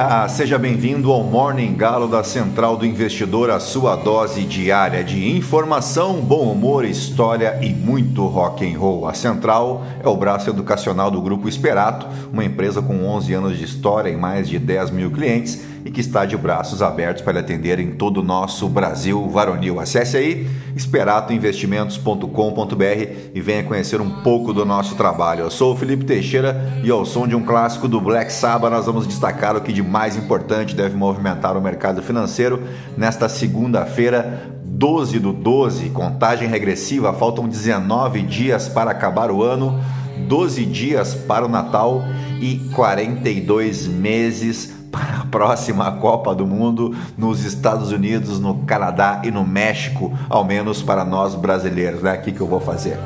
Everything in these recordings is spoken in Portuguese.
dia! Seja bem-vindo ao Morning Galo da Central do Investidor, a sua dose diária de informação, bom humor, história e muito rock and roll. A Central é o braço educacional do Grupo Esperato, uma empresa com 11 anos de história e mais de 10 mil clientes e que está de braços abertos para atender em todo o nosso Brasil varonil. Acesse aí esperatoinvestimentos.com.br e venha conhecer um pouco do nosso trabalho. Eu sou o Felipe Teixeira e ao som de um clássico do Black Sabbath nós vamos destacar o que de mais importante deve movimentar o mercado financeiro nesta segunda-feira, 12 do 12, contagem regressiva, faltam 19 dias para acabar o ano, 12 dias para o Natal e 42 meses para a próxima Copa do Mundo nos Estados Unidos, no Canadá e no México, ao menos para nós brasileiros, né? O que, que eu vou fazer?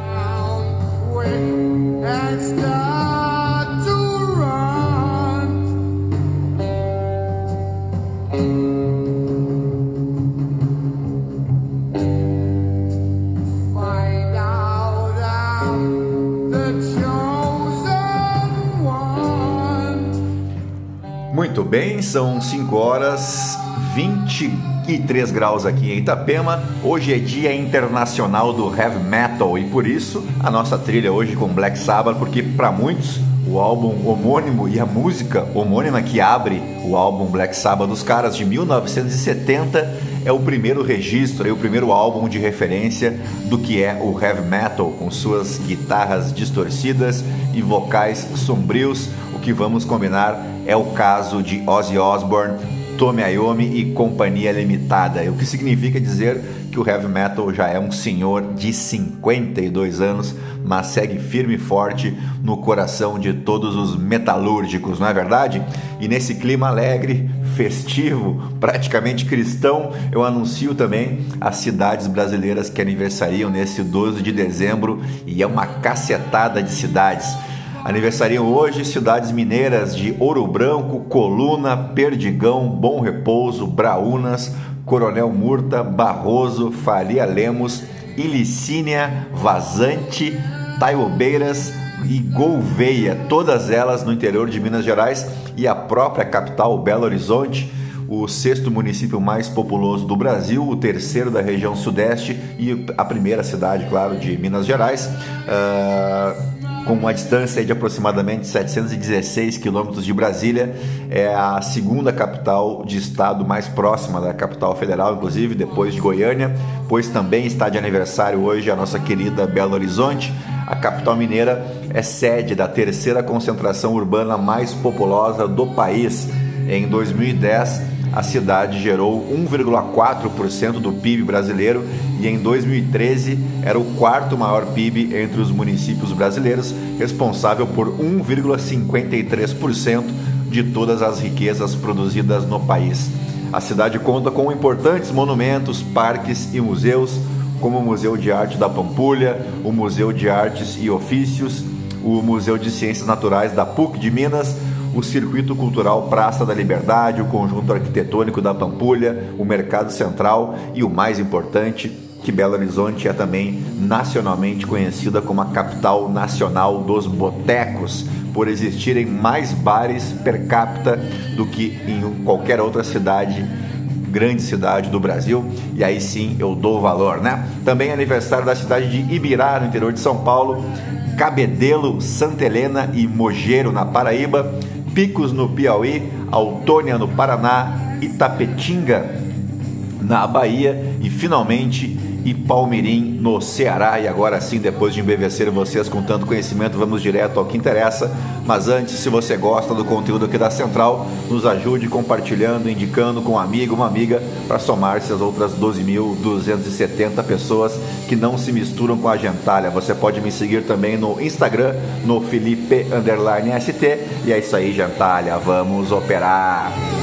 Muito bem, são 5 horas 23 graus aqui em Itapema. Hoje é Dia Internacional do Heavy Metal e por isso a nossa trilha hoje com Black Sabbath, porque para muitos o álbum homônimo e a música homônima que abre o álbum Black Sabbath dos caras de 1970 é o primeiro registro, é o primeiro álbum de referência do que é o heavy metal, com suas guitarras distorcidas e vocais sombrios. O que vamos combinar é o caso de Ozzy Osbourne, Tommy Iommi e Companhia Limitada, o que significa dizer que o heavy metal já é um senhor de 52 anos, mas segue firme e forte no coração de todos os metalúrgicos, não é verdade? E nesse clima alegre, festivo, praticamente cristão, eu anuncio também as cidades brasileiras que aniversariam nesse 12 de dezembro e é uma cacetada de cidades. Aniversariam hoje cidades mineiras de Ouro Branco, Coluna, Perdigão, Bom Repouso, Braunas, Coronel Murta, Barroso, Faria Lemos, Ilicínia, Vazante, Taiobeiras e Gouveia, todas elas no interior de Minas Gerais e a própria capital Belo Horizonte, o sexto município mais populoso do Brasil, o terceiro da região sudeste e a primeira cidade, claro, de Minas Gerais. Uh com uma distância de aproximadamente 716 quilômetros de Brasília, é a segunda capital de estado mais próxima da capital federal, inclusive depois de Goiânia, pois também está de aniversário hoje a nossa querida Belo Horizonte. A capital mineira é sede da terceira concentração urbana mais populosa do país. Em 2010, a cidade gerou 1,4% do PIB brasileiro e em 2013 era o quarto maior PIB entre os municípios brasileiros, responsável por 1,53% de todas as riquezas produzidas no país. A cidade conta com importantes monumentos, parques e museus, como o Museu de Arte da Pampulha, o Museu de Artes e Ofícios, o Museu de Ciências Naturais da PUC de Minas, o Circuito Cultural Praça da Liberdade, o Conjunto Arquitetônico da Pampulha, o Mercado Central e o mais importante, que Belo Horizonte é também nacionalmente conhecida como a capital nacional dos botecos, por existirem mais bares per capita do que em qualquer outra cidade grande cidade do Brasil, e aí sim eu dou valor, né? Também é aniversário da cidade de Ibirá, no interior de São Paulo, Cabedelo, Santa Helena e Mogeiro, na Paraíba, Picos no Piauí, Autônia no Paraná, Itapetinga na Bahia e finalmente e Palmirim no Ceará. E agora sim, depois de embevecer vocês com tanto conhecimento, vamos direto ao que interessa. Mas antes, se você gosta do conteúdo aqui da Central, nos ajude compartilhando, indicando com um amigo, uma amiga, para somar-se as outras 12.270 pessoas que não se misturam com a gentalha. Você pode me seguir também no Instagram, no Felipe ST. E é isso aí, gentalha. Vamos operar!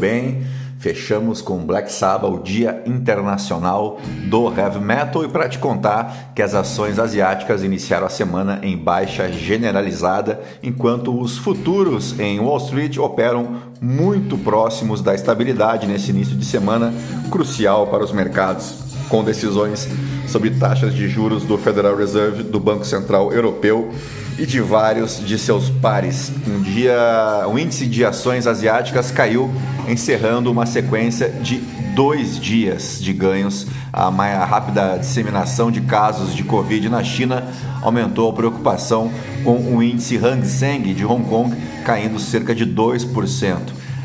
Bem. Fechamos com Black Sabbath, o Dia Internacional do Heavy Metal, e para te contar que as ações asiáticas iniciaram a semana em baixa generalizada, enquanto os futuros em Wall Street operam muito próximos da estabilidade nesse início de semana, crucial para os mercados, com decisões sobre taxas de juros do Federal Reserve, do Banco Central Europeu e de vários de seus pares. Um dia, o índice de ações asiáticas caiu, encerrando uma sequência de dois dias de ganhos. A, mais, rápida disseminação de casos de Covid na China aumentou a preocupação com o índice Hang Seng de Hong Kong caindo cerca de 2%.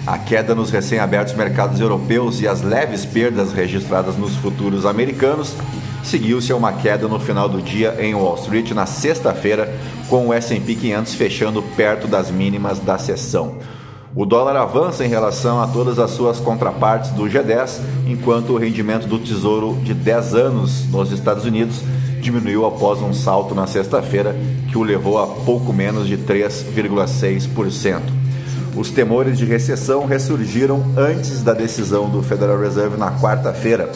A queda nos recém-abertos mercados europeus e as leves perdas registradas nos futuros americanos seguiu-se a uma queda no final do dia em Wall Street na sexta-feira, com o S&P 500 fechando perto das mínimas da sessão. O dólar avança em relação a todas as suas contrapartes do G10, enquanto o rendimento do Tesouro de 10 anos nos Estados Unidos diminuiu após um salto na sexta-feira que o levou a pouco menos de 3,6%. Os temores de recessão ressurgiram antes da decisão do Federal Reserve na quarta-feira,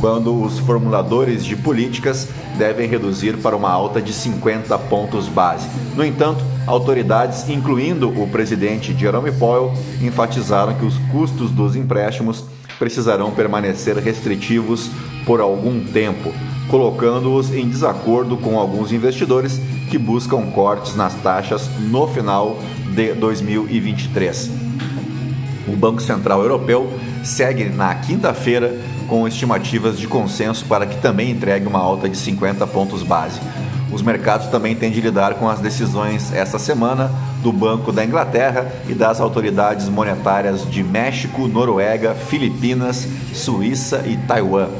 quando os formuladores de políticas devem reduzir para uma alta de 50 pontos base. No entanto, autoridades, incluindo o presidente Jerome Powell, enfatizaram que os custos dos empréstimos precisarão permanecer restritivos por algum tempo, colocando-os em desacordo com alguns investidores que buscam cortes nas taxas no final de 2023. O Banco Central Europeu segue na quinta-feira com estimativas de consenso para que também entregue uma alta de 50 pontos base. Os mercados também têm de lidar com as decisões esta semana do Banco da Inglaterra e das autoridades monetárias de México, Noruega, Filipinas, Suíça e Taiwan.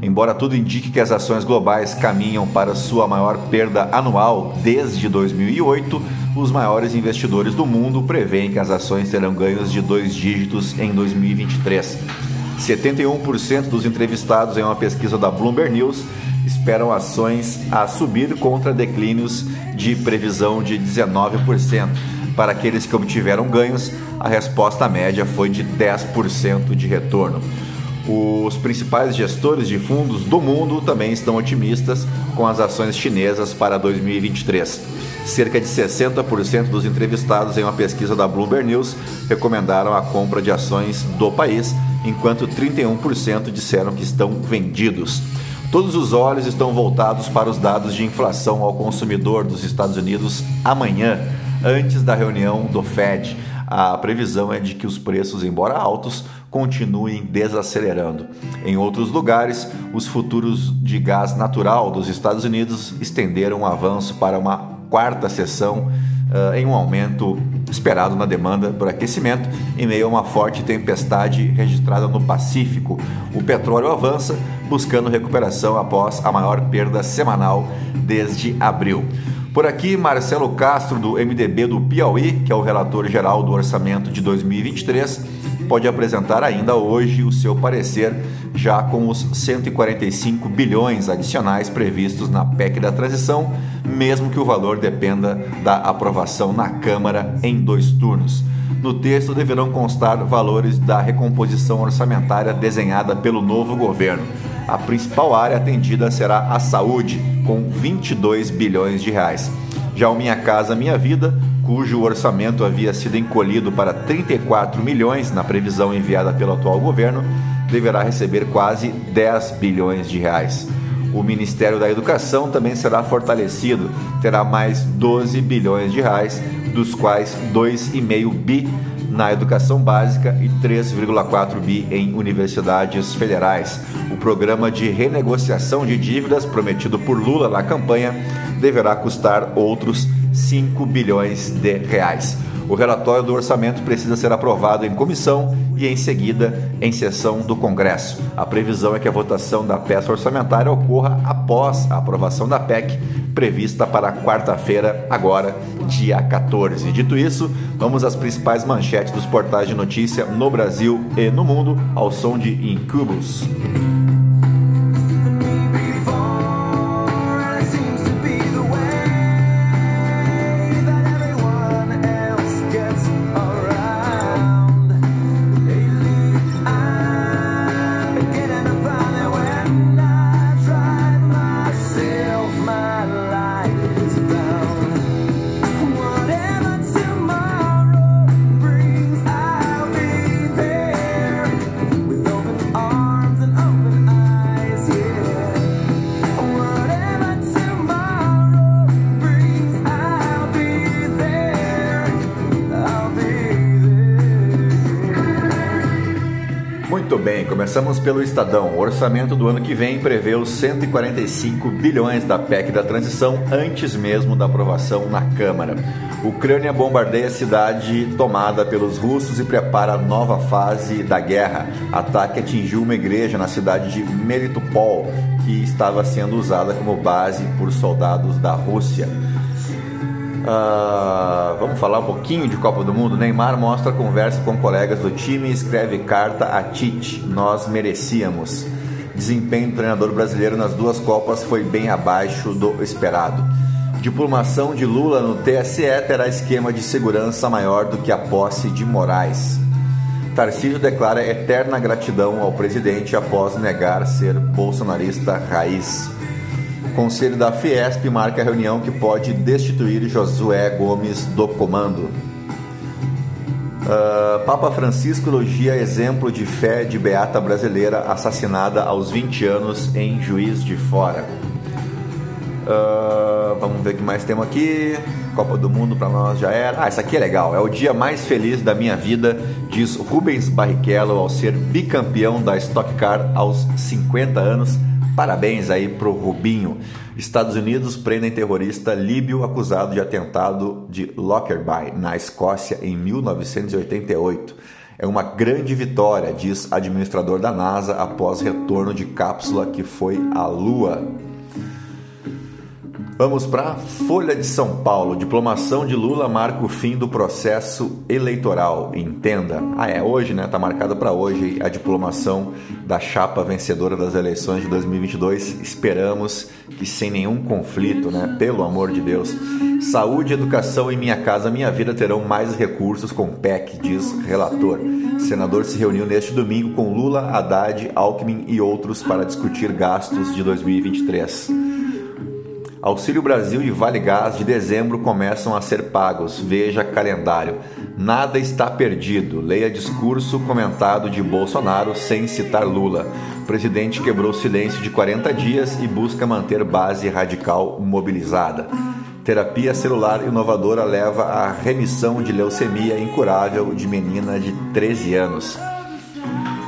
Embora tudo indique que as ações globais caminham para sua maior perda anual desde 2008, os maiores investidores do mundo preveem que as ações terão ganhos de dois dígitos em 2023. 71% dos entrevistados em uma pesquisa da Bloomberg News esperam ações a subir contra declínios de previsão de 19%. Para aqueles que obtiveram ganhos, a resposta média foi de 10% de retorno. Os principais gestores de fundos do mundo também estão otimistas com as ações chinesas para 2023. Cerca de 60% dos entrevistados em uma pesquisa da Bloomberg News recomendaram a compra de ações do país, enquanto 31% disseram que estão vendidos. Todos os olhos estão voltados para os dados de inflação ao consumidor dos Estados Unidos amanhã, antes da reunião do Fed. A previsão é de que os preços, embora altos, continuem desacelerando. Em outros lugares, os futuros de gás natural dos Estados Unidos estenderam o avanço para uma quarta sessão uh, em um aumento esperado na demanda por aquecimento em meio a uma forte tempestade registrada no Pacífico. O petróleo avança, buscando recuperação após a maior perda semanal desde abril. Por aqui, Marcelo Castro, do MDB do Piauí, que é o relator geral do orçamento de 2023, pode apresentar ainda hoje o seu parecer, já com os 145 bilhões adicionais previstos na PEC da transição, mesmo que o valor dependa da aprovação na Câmara em dois turnos. No texto deverão constar valores da recomposição orçamentária desenhada pelo novo governo. A principal área atendida será a saúde, com 22 bilhões de reais. Já o Minha Casa Minha Vida, cujo orçamento havia sido encolhido para 34 milhões na previsão enviada pelo atual governo, deverá receber quase 10 bilhões de reais. O Ministério da Educação também será fortalecido, terá mais 12 bilhões de reais, dos quais 2,5 bi na educação básica e 3,4 bi em universidades federais. O programa de renegociação de dívidas prometido por Lula na campanha deverá custar outros 5 bilhões de reais. O relatório do orçamento precisa ser aprovado em comissão e, em seguida, em sessão do Congresso. A previsão é que a votação da peça orçamentária ocorra após a aprovação da PEC, prevista para quarta-feira, agora, dia 14. Dito isso, vamos às principais manchetes dos portais de notícia no Brasil e no mundo, ao som de Incubus. Começamos pelo Estadão. O orçamento do ano que vem prevê os 145 bilhões da PEC da transição antes mesmo da aprovação na Câmara. Ucrânia bombardeia a cidade tomada pelos russos e prepara a nova fase da guerra. Ataque atingiu uma igreja na cidade de Melitopol, que estava sendo usada como base por soldados da Rússia. Uh, vamos falar um pouquinho de Copa do Mundo. Neymar mostra conversa com colegas do time e escreve carta a Tite. Nós merecíamos. Desempenho do treinador brasileiro nas duas Copas foi bem abaixo do esperado. Diplomação de Lula no TSE terá esquema de segurança maior do que a posse de Moraes. Tarcísio declara eterna gratidão ao presidente após negar ser bolsonarista raiz. Conselho da Fiesp marca a reunião que pode destituir Josué Gomes do comando. Uh, Papa Francisco elogia exemplo de fé de beata brasileira assassinada aos 20 anos em Juiz de Fora. Uh, vamos ver o que mais temos aqui. Copa do Mundo para nós já era. Ah, isso aqui é legal. É o dia mais feliz da minha vida, diz Rubens Barrichello ao ser bicampeão da Stock Car aos 50 anos Parabéns aí pro Rubinho. Estados Unidos prendem terrorista líbio acusado de atentado de Lockerbie, na Escócia, em 1988. É uma grande vitória, diz administrador da NASA após retorno de cápsula que foi à Lua. Vamos para Folha de São Paulo. Diplomação de Lula marca o fim do processo eleitoral. Entenda. Ah, é hoje, né? Tá marcada para hoje a diplomação da chapa vencedora das eleições de 2022. Esperamos que sem nenhum conflito, né? Pelo amor de Deus. Saúde, educação e Minha Casa Minha Vida terão mais recursos com PEC, diz relator. O senador se reuniu neste domingo com Lula, Haddad, Alckmin e outros para discutir gastos de 2023. Auxílio Brasil e Vale Gás de dezembro começam a ser pagos. Veja calendário. Nada está perdido. Leia discurso comentado de Bolsonaro sem citar Lula. O presidente quebrou silêncio de 40 dias e busca manter base radical mobilizada. Terapia celular inovadora leva à remissão de leucemia incurável de menina de 13 anos.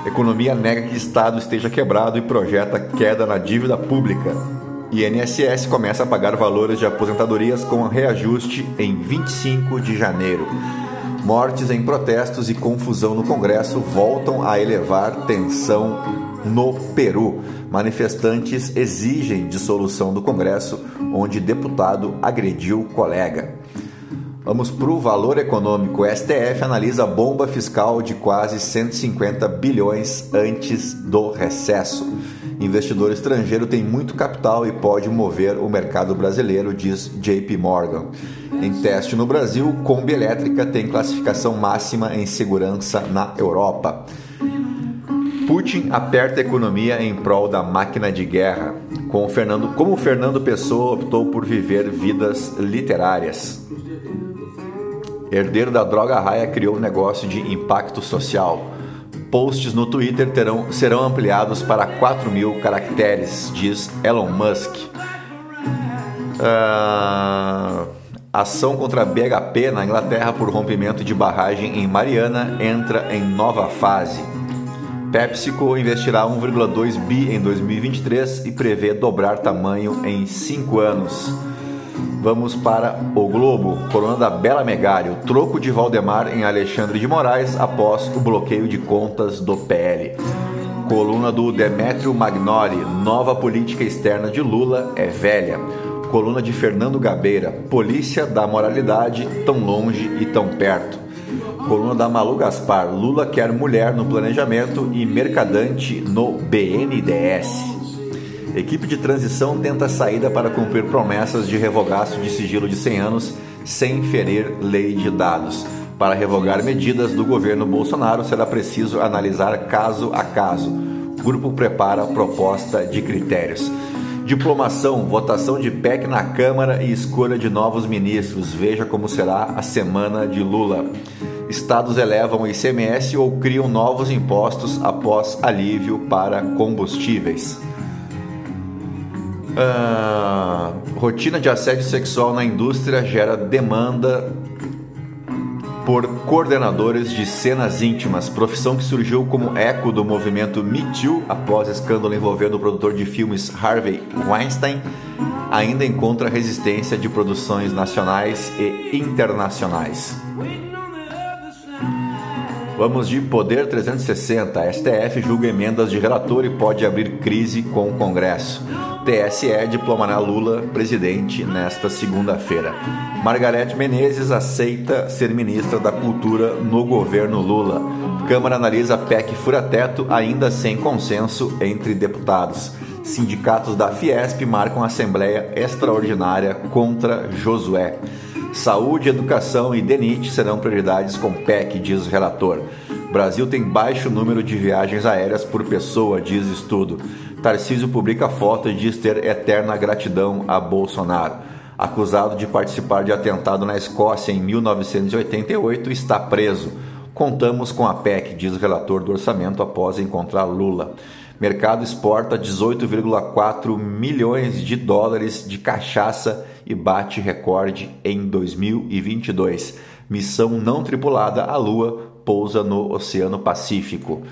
Economia nega que Estado esteja quebrado e projeta queda na dívida pública. INSS começa a pagar valores de aposentadorias com reajuste em 25 de janeiro. Mortes em protestos e confusão no Congresso voltam a elevar tensão no Peru. Manifestantes exigem dissolução do Congresso, onde deputado agrediu colega. Vamos para o valor econômico. O STF analisa bomba fiscal de quase 150 bilhões antes do recesso. Investidor estrangeiro tem muito capital e pode mover o mercado brasileiro, diz JP Morgan. Em teste no Brasil, Kombi elétrica tem classificação máxima em segurança na Europa. Putin aperta a economia em prol da máquina de guerra. Com Fernando, como Fernando Pessoa optou por viver vidas literárias. Herdeiro da droga raia criou um negócio de impacto social posts no Twitter terão, serão ampliados para 4 mil caracteres, diz Elon Musk. Uh, ação contra BHP na Inglaterra por rompimento de barragem em Mariana entra em nova fase. PepsiCo investirá 1,2 bi em 2023 e prevê dobrar tamanho em 5 anos. Vamos para o Globo. Coluna da Bela Megali. O troco de Valdemar em Alexandre de Moraes após o bloqueio de contas do PL. Coluna do Demétrio Magnoli. Nova política externa de Lula é velha. Coluna de Fernando Gabeira. Polícia da moralidade tão longe e tão perto. Coluna da Malu Gaspar. Lula quer mulher no planejamento e mercadante no BNDES. Equipe de transição tenta saída para cumprir promessas de revogaço de sigilo de 100 anos sem ferir lei de dados. Para revogar medidas do governo Bolsonaro, será preciso analisar caso a caso. O grupo prepara proposta de critérios. Diplomação, votação de PEC na Câmara e escolha de novos ministros. Veja como será a semana de Lula. Estados elevam o ICMS ou criam novos impostos após alívio para combustíveis. Uh, rotina de assédio sexual na indústria gera demanda por coordenadores de cenas íntimas, profissão que surgiu como eco do movimento Me Too após escândalo envolvendo o produtor de filmes Harvey Weinstein, ainda encontra resistência de produções nacionais e internacionais. Vamos de Poder 360. A STF julga emendas de relator e pode abrir crise com o Congresso. TSE diplomará Lula presidente nesta segunda-feira. Margarete Menezes aceita ser ministra da Cultura no governo Lula. Câmara analisa PEC fura-teto ainda sem consenso entre deputados. Sindicatos da Fiesp marcam assembleia extraordinária contra Josué. Saúde, educação e DENIT serão prioridades com PEC, diz o relator. Brasil tem baixo número de viagens aéreas por pessoa, diz estudo. Tarcísio publica foto e diz ter eterna gratidão a Bolsonaro. Acusado de participar de atentado na Escócia em 1988, está preso. Contamos com a PEC, diz o relator do orçamento após encontrar Lula. Mercado exporta 18,4 milhões de dólares de cachaça e bate recorde em 2022. Missão não tripulada à Lua pousa no Oceano Pacífico.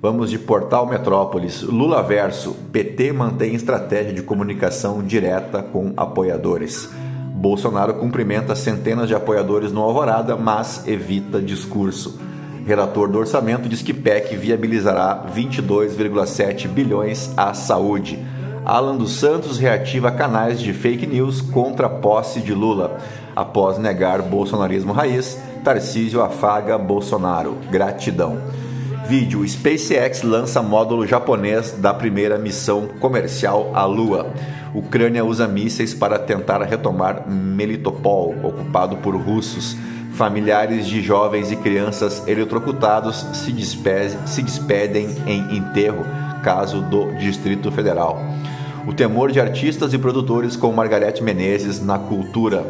Vamos de Portal Metrópolis. Lula Verso. PT mantém estratégia de comunicação direta com apoiadores. Bolsonaro cumprimenta centenas de apoiadores no Alvorada, mas evita discurso. Relator do orçamento diz que PEC viabilizará 22,7 bilhões à saúde. Alan dos Santos reativa canais de fake news contra a posse de Lula. Após negar bolsonarismo raiz, Tarcísio afaga Bolsonaro. Gratidão. Vídeo: SpaceX lança módulo japonês da primeira missão comercial à Lua. Ucrânia usa mísseis para tentar retomar Melitopol, ocupado por russos. Familiares de jovens e crianças eletrocutados se, despedem, se despedem em enterro, caso do Distrito Federal. O temor de artistas e produtores com Margarete Menezes na cultura.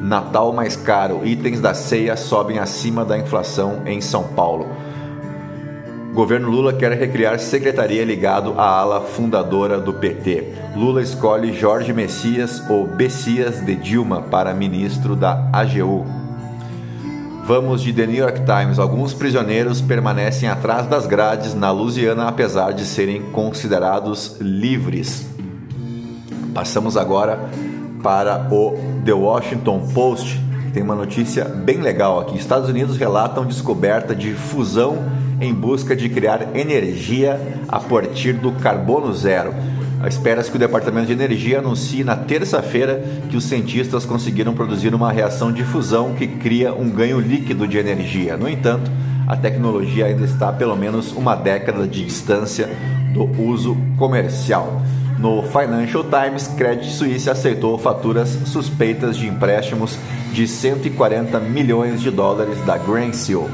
Natal mais caro, itens da ceia sobem acima da inflação em São Paulo. Governo Lula quer recriar secretaria ligado à ala fundadora do PT. Lula escolhe Jorge Messias ou Bessias de Dilma para ministro da AGU. Vamos de The New York Times. Alguns prisioneiros permanecem atrás das grades na Louisiana, apesar de serem considerados livres. Passamos agora para o The Washington Post, tem uma notícia bem legal aqui. Estados Unidos relatam descoberta de fusão em busca de criar energia a partir do carbono zero. Espera-se que o Departamento de Energia anuncie na terça-feira que os cientistas conseguiram produzir uma reação de fusão que cria um ganho líquido de energia. No entanto, a tecnologia ainda está a pelo menos uma década de distância do uso comercial. No Financial Times, Credit Suisse aceitou faturas suspeitas de empréstimos de 140 milhões de dólares da Greensill.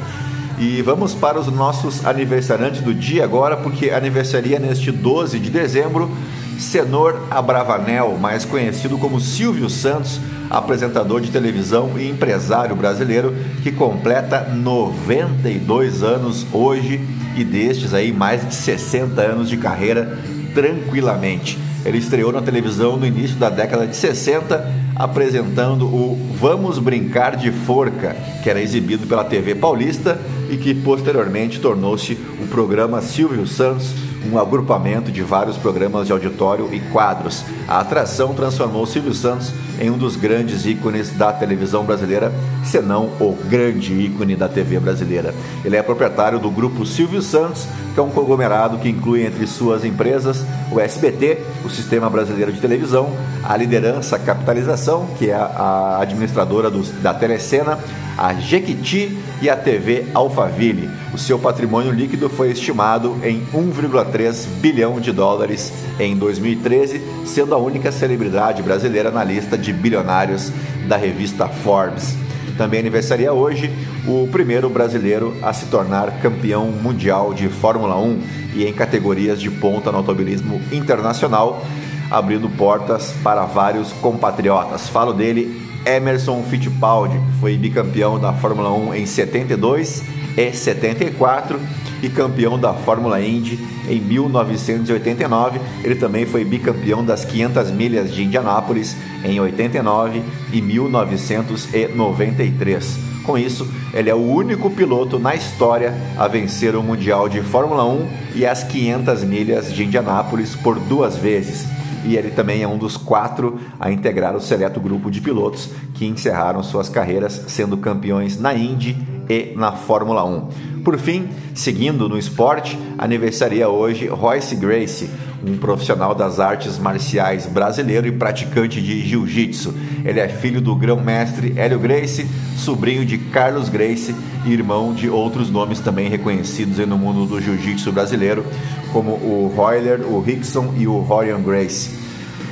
E vamos para os nossos aniversariantes do dia agora, porque aniversaria neste 12 de dezembro Senor Abravanel, mais conhecido como Silvio Santos, apresentador de televisão e empresário brasileiro que completa 92 anos hoje e destes aí mais de 60 anos de carreira tranquilamente. Ele estreou na televisão no início da década de 60, apresentando o Vamos Brincar de Forca, que era exibido pela TV Paulista e que posteriormente tornou-se o programa Silvio Santos um agrupamento de vários programas de auditório e quadros. A atração transformou Silvio Santos em um dos grandes ícones da televisão brasileira, se não o grande ícone da TV brasileira. Ele é proprietário do grupo Silvio Santos, que é um conglomerado que inclui entre suas empresas o SBT, o Sistema Brasileiro de Televisão, a Liderança Capitalização, que é a administradora do, da Telecena, a Jequiti e a TV Alphaville. O seu patrimônio líquido foi estimado em 1,3 bilhão de dólares em 2013, sendo a única celebridade brasileira na lista de bilionários da revista Forbes. Também aniversaria hoje o primeiro brasileiro a se tornar campeão mundial de Fórmula 1 e em categorias de ponta no automobilismo internacional, abrindo portas para vários compatriotas. Falo dele, Emerson Fittipaldi, que foi bicampeão da Fórmula 1 em 72 e 74 e campeão da Fórmula Indy em 1989. Ele também foi bicampeão das 500 milhas de Indianápolis em 89 e 1993. Com isso, ele é o único piloto na história a vencer o Mundial de Fórmula 1 e as 500 milhas de Indianápolis por duas vezes. E ele também é um dos quatro a integrar o seleto grupo de pilotos que encerraram suas carreiras sendo campeões na Indy e na Fórmula 1. Por fim, seguindo no esporte, aniversaria hoje Royce Gracie, um profissional das artes marciais brasileiro e praticante de jiu-jitsu. Ele é filho do grão-mestre Hélio Gracie, sobrinho de Carlos Gracie e irmão de outros nomes também reconhecidos no mundo do jiu-jitsu brasileiro, como o Royler, o Rickson e o Rorian Gracie.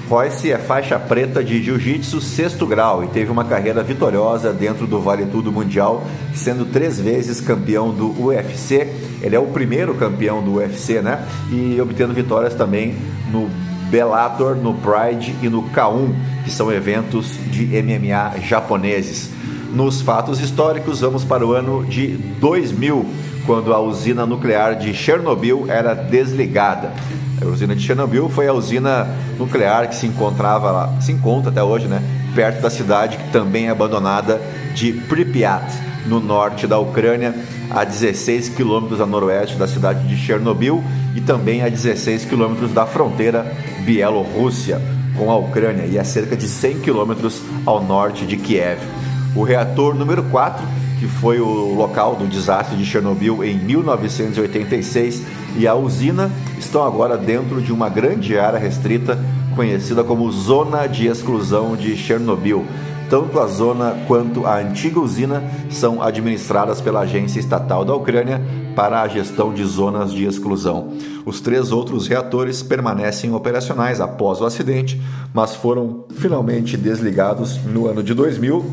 Royce é faixa preta de jiu-jitsu sexto grau e teve uma carreira vitoriosa dentro do Vale Tudo Mundial, sendo três vezes campeão do UFC. Ele é o primeiro campeão do UFC, né? E obtendo vitórias também no Bellator, no Pride e no K1, que são eventos de MMA japoneses. Nos fatos históricos, vamos para o ano de 2000, quando a usina nuclear de Chernobyl era desligada. A usina de Chernobyl foi a usina nuclear que se encontrava lá, se encontra até hoje, né, perto da cidade que também é abandonada de Pripyat, no norte da Ucrânia, a 16 quilômetros a noroeste da cidade de Chernobyl e também a 16 quilômetros da fronteira Bielorrússia com a Ucrânia e a cerca de 100 quilômetros ao norte de Kiev. O reator número 4, que foi o local do desastre de Chernobyl em 1986, e a usina estão agora dentro de uma grande área restrita conhecida como Zona de Exclusão de Chernobyl. Tanto a zona quanto a antiga usina são administradas pela Agência Estatal da Ucrânia para a gestão de zonas de exclusão. Os três outros reatores permanecem operacionais após o acidente, mas foram finalmente desligados no ano de 2000,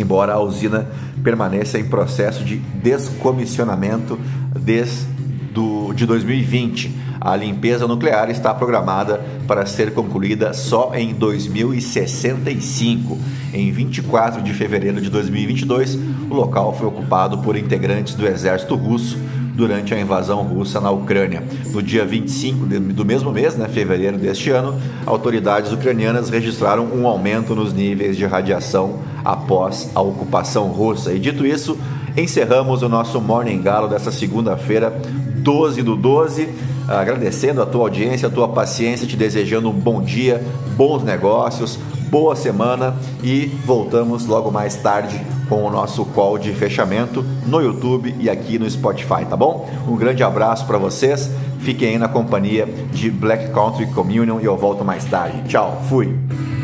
embora a usina permaneça em processo de descomissionamento desde do, de 2020. A limpeza nuclear está programada para ser concluída só em 2065. Em 24 de fevereiro de 2022, o local foi ocupado por integrantes do exército russo durante a invasão russa na Ucrânia. No dia 25 do mesmo mês, né, fevereiro deste ano, autoridades ucranianas registraram um aumento nos níveis de radiação após a ocupação russa. E dito isso, encerramos o nosso Morning Galo dessa segunda-feira, 12 do 12. Agradecendo a tua audiência, a tua paciência, te desejando um bom dia, bons negócios, boa semana e voltamos logo mais tarde com o nosso call de fechamento no YouTube e aqui no Spotify, tá bom? Um grande abraço para vocês. Fiquem aí na companhia de Black Country Communion e eu volto mais tarde. Tchau, fui.